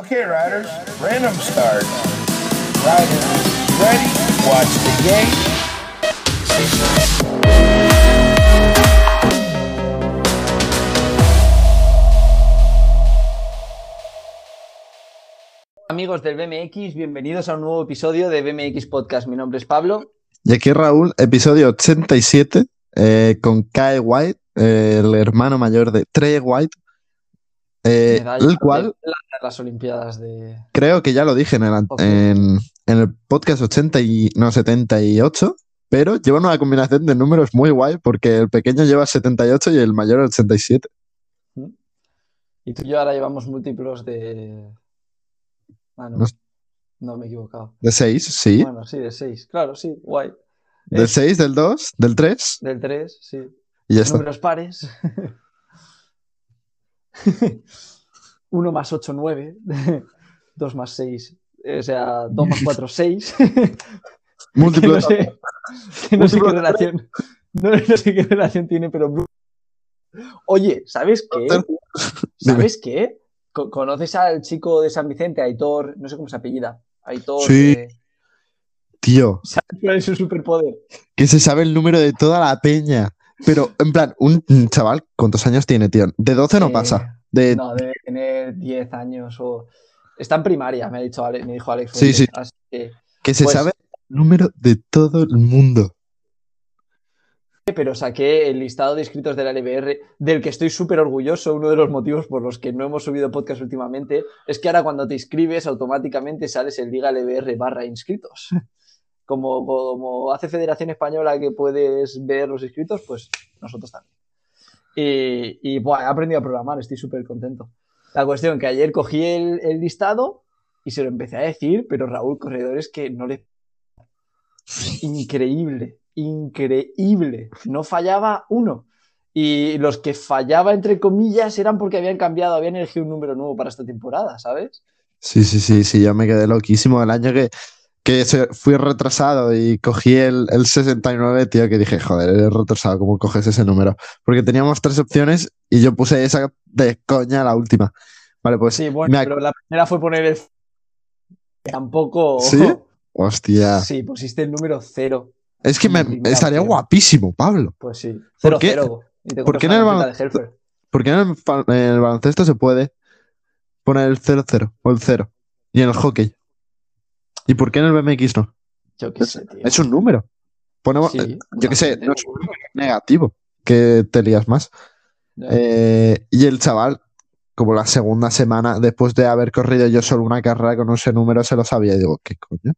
Okay, riders, random start. Riders, ready? Watch the game. Amigos del BMX, bienvenidos a un nuevo episodio de BMX Podcast. Mi nombre es Pablo. Y aquí Raúl, episodio 87, eh, con Kai White, eh, el hermano mayor de Trey White, eh, el cual de las Olimpiadas de. creo que ya lo dije en el, en, en el podcast 80 y, no, 78, pero lleva una combinación de números muy guay porque el pequeño lleva 78 y el mayor 87. Y tú y yo ahora llevamos múltiplos de. Ah, no. No- No me he equivocado. De 6, sí. Bueno, sí, de 6. Claro, sí, guay. Del Es 6, del 2, del 3 del 3, sí. y ya está. Números pares. 1 más 8, 9. 2 más 6. O sea, 2 más 4, 6. Múltiplo no de- sé, que no sé qué relación, no, no sé qué relación tiene, pero Oye, ¿sabes qué? ¿Sabes qué? Co- ¿Conoces al chico de San Vicente, Aitor? No sé cómo se apellida. Aitor. Sí. eh, Tío, ¿Sabes cuál es su superpoder? que se sabe el número de toda la peña. Pero, en plan, un chaval, ¿cuántos años tiene, tío? De 12 no Eh, pasa. De, No, debe tener 10 años o. Está en primaria, me, ha dicho Ale- me dijo Alex. Sí, Fuentes, sí. así que- que se pues- sabe el número de todo el mundo. pero saqué el listado de inscritos de la LBR, del que estoy súper orgulloso. Uno de los motivos por los que no hemos subido podcast últimamente es que ahora cuando te inscribes automáticamente sales en Liga LBR barra inscritos. Como, como hace Federación Española que puedes ver los inscritos, pues nosotros también. Y, y buah, he aprendido a programar, estoy súper contento. La cuestión que ayer cogí el, el listado y se lo empecé a decir, pero Raúl, corredores que no le increíble, increíble. No fallaba uno. Y los que fallaba, entre comillas, eran porque habían cambiado, habían elegido un número nuevo para esta temporada, ¿sabes? Sí, sí, sí, sí, yo me quedé loquísimo el año que, que se- fui retrasado y cogí el, el 69, tío, que dije, joder, eres retrasado, ¿cómo coges ese número? Porque teníamos tres opciones y yo puse esa de coña la última. Vale, pues Sí, bueno, me pero la primera fue poner el. Tampoco. ¿Sí? hostia. Sí, pusiste el número cero. Es que me, la primera estaría guapísimo, Pablo. Pues sí. ¿Por Cero, qué- cero. Y te por qué en el una balon- camiseta de Helfer. Porque en el, fa- en el baloncesto se puede poner el 0-0 o el 0 y en el hockey. ¿Y por qué en el BMX no? Yo qué sé, tío. Es un número. Ponemos, Sí, eh, yo qué sé, no es un número negativo, que te lías más. Eh, y el chaval, como la segunda semana, después de haber corrido yo solo una carrera con ese número, se lo sabía. Y digo, ¿qué coño?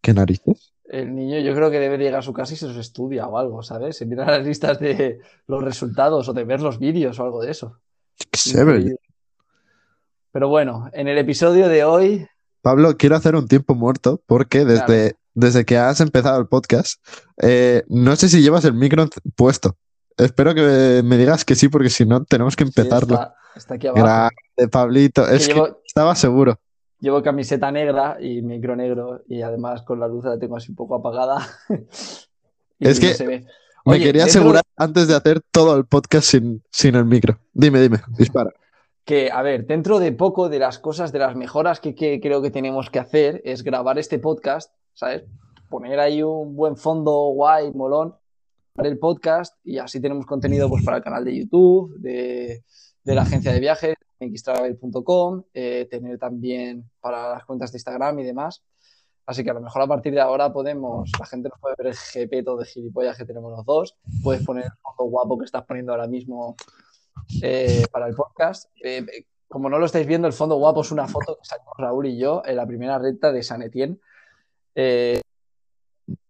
¿Qué narices? El niño yo creo que debe llegar a su casa y se los estudia o algo, ¿sabes? Se mira las listas de los resultados o de ver los vídeos o algo de eso. Yo qué. Pero bueno, en el episodio de hoy, Pablo, quiero hacer un tiempo muerto porque desde, desde que has empezado el podcast, eh, no sé si llevas el micro puesto. Espero que me digas que sí, porque si no, tenemos que sí, empezarlo. está, está aquí abajo. Grande, Pablito. Es que llevo, estaba seguro. llevo camiseta negra y micro negro y además con la luz la tengo así un poco apagada. y Es no que se ve. Me quería asegurar antes de hacer todo el podcast sin, sin el micro. Dime, dime, dispara. Que, a ver, dentro de poco de las cosas, de las mejoras que, que creo que tenemos que hacer es grabar este podcast, ¿sabes? Poner ahí un buen fondo guay, molón, para el podcast y así tenemos contenido pues para el canal de YouTube, de, de la agencia de viajes, xtravel.com, eh, tener también para las cuentas de Instagram y demás. Así que a lo mejor a partir de ahora podemos, la gente nos puede ver el GP todo de gilipollas que tenemos los dos, puedes poner el fondo guapo que estás poniendo ahora mismo eh, para el podcast. Eh, como no lo estáis viendo, el fondo guapo es una foto que sacamos Raúl y yo en la primera recta de San Etienne, eh,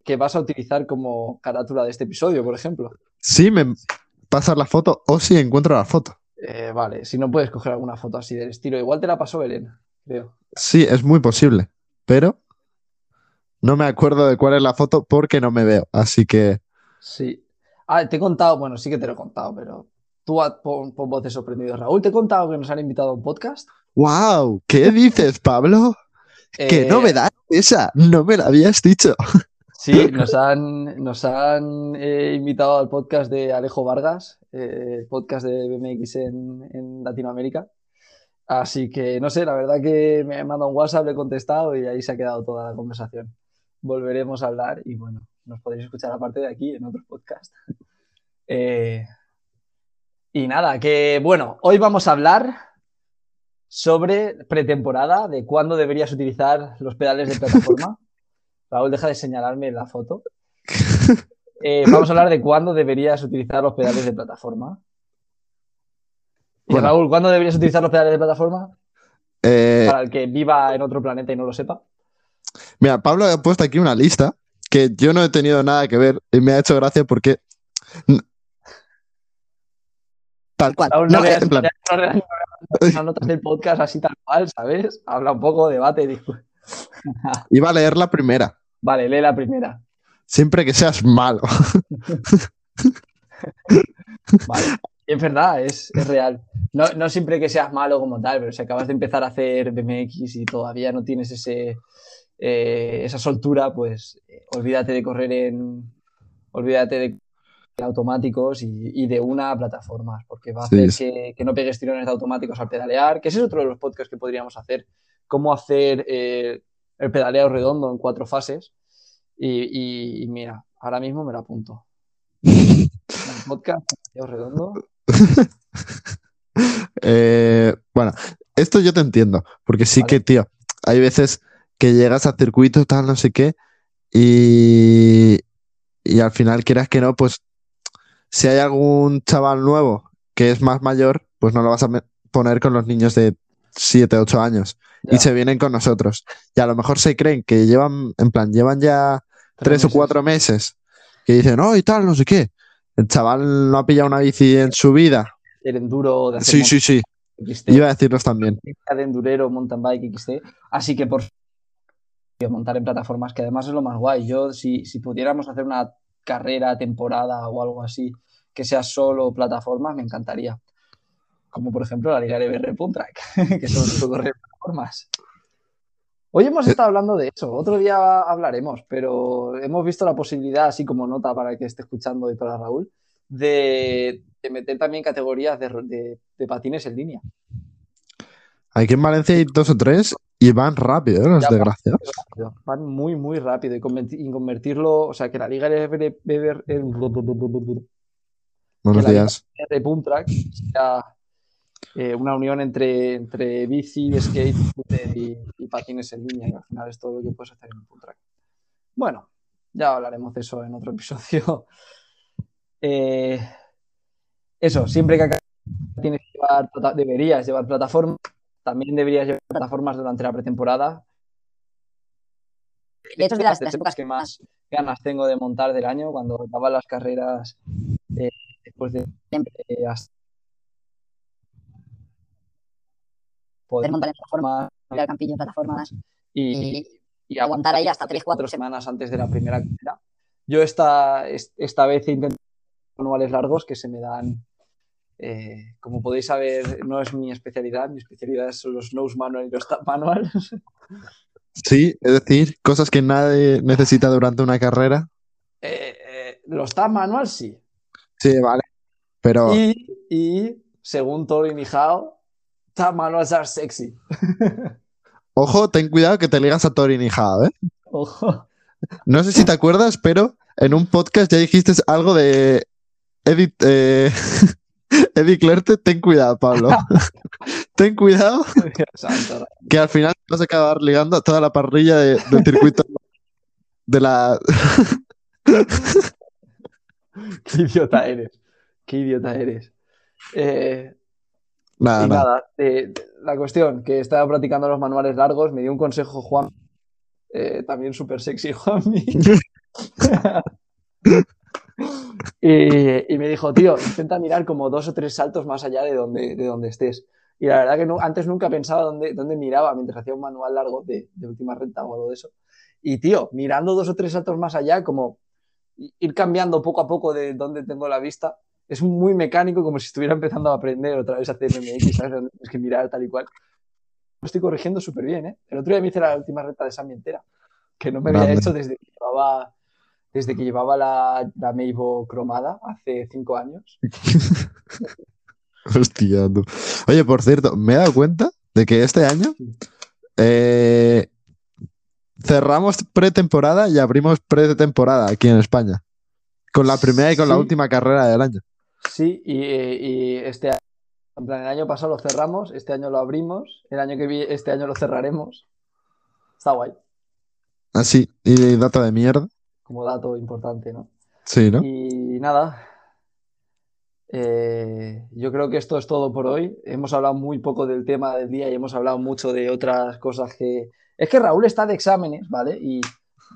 que vas a utilizar como carátula de este episodio, por ejemplo. Sí, me pasas la foto o si encuentro la foto. Vale, si no puedes coger alguna foto así del estilo, igual te la pasó Belén, creo. Sí, es muy posible, pero no me acuerdo de cuál es la foto porque no me veo. Así que Sí. Ah, te he contado, bueno, sí que te lo he contado, pero tú pon, pon voces sorprendidos. Raúl, te he contado que nos han invitado a un podcast. ¡Wow! ¿Qué dices, Pablo? ¡Qué Eh, novedad esa! No me la habías dicho. Sí, nos han, nos han eh, invitado al podcast de Alejo Vargas, eh, el podcast de BMX en, en Latinoamérica. Así que no sé, la verdad que me ha mandado un WhatsApp, le he contestado y ahí se ha quedado toda la conversación. Volveremos a hablar y bueno, nos podréis escuchar aparte de aquí en otros podcasts. Eh, y nada, que bueno, hoy vamos a hablar sobre pretemporada, de cuándo deberías utilizar los pedales de plataforma. Raúl, deja de señalarme la foto. Eh, vamos a hablar de cuándo deberías utilizar los pedales de plataforma. Y Bueno. Raúl, ¿cuándo deberías utilizar los pedales de plataforma? Eh, Para el que viva en otro planeta y no lo sepa. mira, Pablo ha puesto aquí una lista que yo no he tenido nada que ver y me ha hecho gracia porque. Tal cual. No, no, leas- en plan, las notas del podcast así tal cual, ¿sabes? Habla un poco, debate. dijo. iba a leer la primera. Vale, lee la primera. Siempre que seas malo. Vale. Es verdad, es, es real. No, no siempre que seas malo como tal, pero si acabas de empezar a hacer BMX y todavía no tienes ese, eh, esa soltura, pues eh, olvídate de correr en. Olvídate de automáticos y, y de una a plataformas, porque va a hacer sí. que, que no pegues tirones de automáticos al pedalear, que ese es otro de los podcasts que podríamos hacer. Cómo hacer eh, el pedaleo redondo en cuatro fases. Y, y- y mira, ahora mismo me lo apunto. El podcast, pedaleo redondo. Eh, bueno, esto yo te entiendo, porque sí Vale. que, tío, hay veces que llegas a circuito, tal, no sé qué, y, y al final, quieras que no, pues si hay algún chaval nuevo que es más mayor, pues no lo vas a poner con los niños de 7, 8 años y se vienen con nosotros. Y a lo mejor se creen que llevan, en plan, llevan ya tres o meses. cuatro meses que dicen, oh, y tal, no sé qué. El chaval no ha pillado una bici en su vida. El enduro de hacer Sí, sí, sí. XT, Iba a decirlos también. de endurero, mountain bike XT. Así que por montar en plataformas, que además es lo más guay. Yo, si, si pudiéramos hacer una carrera, temporada o algo así, que sea solo plataformas, me encantaría. Como por ejemplo la Liga LBR Punt Track, que solo correr en plataformas. Hoy hemos estado hablando de eso, otro día hablaremos, pero hemos visto la posibilidad, así como nota para el que esté escuchando y para Raúl, de, meter también categorías de, de- de patines en línea. Aquí en Valencia hay dos o tres y van rápido, ¿eh? los desgraciados. rápido, Van muy, muy rápido y, converti- y convertirlo, o sea, que la Liga LBR, que Buenos la días. de Punt Track sea eh, una unión entre, entre bici, skate, y, y patines en línea, que al final es todo lo que puedes hacer en un Punt Track. Bueno, ya hablaremos de eso en otro episodio. Eh, eso, siempre que acabes, tienes que llevar, deberías llevar plataformas, también deberías llevar plataformas durante la pretemporada. De hecho, es de las, de las épocas que más ganas tengo de montar del año, cuando acaban las carreras eh, después de eh, hasta poder montar en plataforma, plataformas ir al campillo en plataformas y, y, y aguantar ahí hasta 3-4 cuatro semanas antes de la primera carrera. Yo esta, es- esta vez he intentado manuales largos que se me dan, eh, como podéis saber, no es mi especialidad, mi especialidad son los nose manual y los tap manual. Sí, es decir, cosas que nadie necesita durante una carrera. Eh, eh, los tap manual sí. Sí, vale. Pero Y, y según Tori Nijao, tap manuals are sexy. ojo, ten cuidado que te ligas a Tori Nijao, ¿eh? Ojo. No sé si te acuerdas, pero en un podcast ya dijiste algo de Edith, eh, Eddie Clerte. Ten cuidado, Pablo. ten cuidado que al final te vas a acabar ligando a toda la parrilla de- del circuito de la... Qué idiota eres. Qué idiota eres. Eh, Nada, y nada. nada, eh, la cuestión, que estaba practicando los manuales largos, me dio un consejo Juan, eh, también súper sexy Juanmi. y, y me dijo, tío, intenta mirar como dos o tres saltos más allá de donde, de donde estés. Y la verdad que no- antes nunca pensaba dónde, dónde miraba mientras hacía un manual largo de, de última recta o algo de eso. Y tío, mirando dos o tres saltos más allá, como ir cambiando poco a poco de dónde tengo la vista, es muy mecánico, como si estuviera empezando a aprender otra vez a hacer MX, ¿sabes? Dónde Tienes que mirar tal y cual. Lo estoy corrigiendo súper bien, ¿eh? El otro día me hice la última recta de Sami entera, que no me había hecho desde que llevaba, desde que llevaba la, la Meibo cromada hace cinco años. Hostia, tú. Oye, por cierto, me he dado cuenta de que este año eh, cerramos pretemporada y abrimos pretemporada aquí en España. Con la primera y con la última carrera del año. Sí, y, y este año, en plan, el año pasado lo cerramos, este año lo abrimos, el año que viene, este año lo cerraremos. Está guay, Así, y data de mierda. Como dato importante, ¿no? Sí, ¿no? Y nada, eh, yo creo que esto es todo por hoy. Hemos hablado muy poco del tema del día y hemos hablado mucho de otras cosas que... Es que Raúl está de exámenes, ¿vale? Y,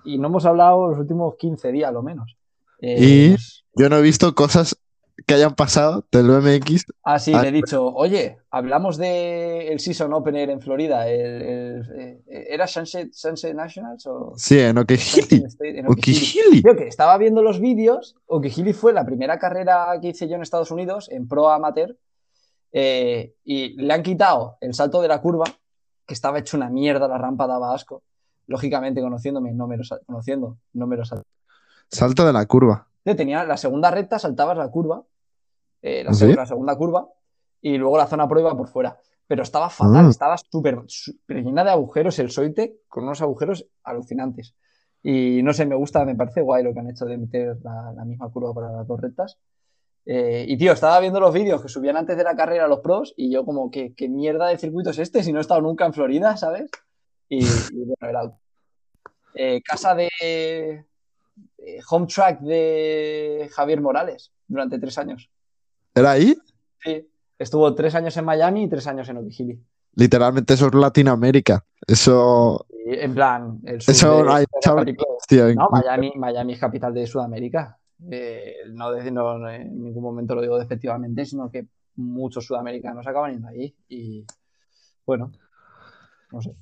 y no hemos hablado los últimos 15 días, lo menos. Eh, Y- pues- Yo no he visto cosas que hayan pasado del BMX. Ah, sí, le he dicho, oye, hablamos del el Season Opener en Florida. el- el- eh, ¿Era Sunset, Sunset Nationals o Sí, en Okehili. En Okehili. Creo que estaba viendo los vídeos. Okehili fue la primera carrera que hice yo en Estados Unidos en Pro Amateur. eh, y le han quitado el salto de la curva, que estaba hecho una mierda, la rampa daba asco. Lógicamente, conociéndome, no me lo conociendo, no me lo sal- Salto de la curva. Tenía la segunda recta, saltabas la curva, eh, la, ¿Ah, la segunda curva, y luego la zona prueba por fuera. Pero estaba fatal, Ah. estaba súper llena de agujeros el Soite, con unos agujeros alucinantes. Y no sé, me gusta, me parece guay lo que han hecho de meter la, la misma curva para las dos rectas. Eh, y tío, estaba viendo los vídeos que subían antes de la carrera los pros, y yo como, ¿qué, qué mierda de circuito es este si no he estado nunca en Florida, ¿sabes? Y, y bueno, era eh, casa de eh, home track de Javier Morales durante tres años. ¿Era ahí? Sí, estuvo tres años en Miami y tres años en Okehili. Literalmente eso es Latinoamérica. Eso. En plan, el sur Eso de- hay de No, Miami, Miami es capital de Sudamérica. Eh, no, no- no en ningún momento lo digo despectivamente, sino que muchos sudamericanos acaban yendo ahí. Y bueno, no sé.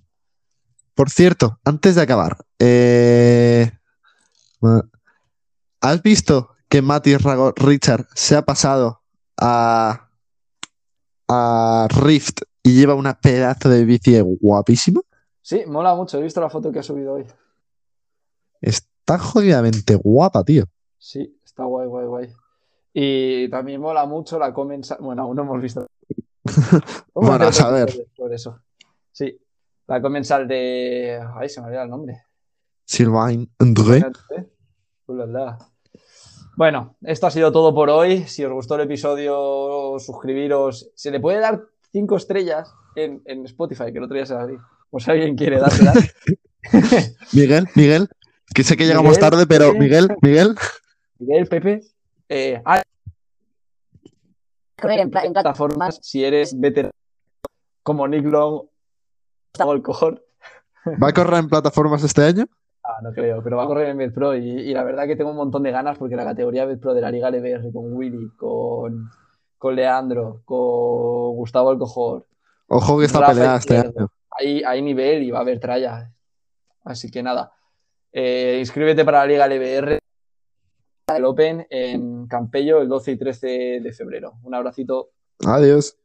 Por cierto, antes de acabar, eh, ¿has visto que Rago Richard se ha pasado a, a Rift y lleva una pedazo de bici guapísima? Sí, mola mucho. He visto la foto que ha subido hoy. Está jodidamente guapa, tío. Sí, está guay, guay, guay. Y también mola mucho la comensal. Bueno, aún no hemos visto. Bueno, a saber. Por eso. Sí, la comensal de. Ay, se me olvidó el nombre. Sylvain André. Ulala. Bueno, esto ha sido todo por hoy. Si os gustó el episodio, suscribiros. Se le puede dar cinco estrellas en, en Spotify, que el otro día se las di. O si alguien quiere dárselas. Miguel, Miguel, que sé que llegamos Miguel, tarde, pero. Miguel, Miguel, Miguel, Pepe. Eh, ah, Correr en, pla- en plataformas. plataformas, si eres veterano como Nick Long o Alcohol. ¿va a correr en plataformas este año? Ah, no creo, pero va a correr en Betpro y, y la verdad que tengo un montón de ganas porque la categoría Betpro de la Liga LBR con Willy, con, con Leandro, con Gustavo Alcojor, Ojo que está peleada este año. hay, hay nivel y va a haber tralla. Así que nada, Eh, inscríbete para la Liga LBR, el Open en Campello el 12 y 13 de febrero. Un abracito. Adiós.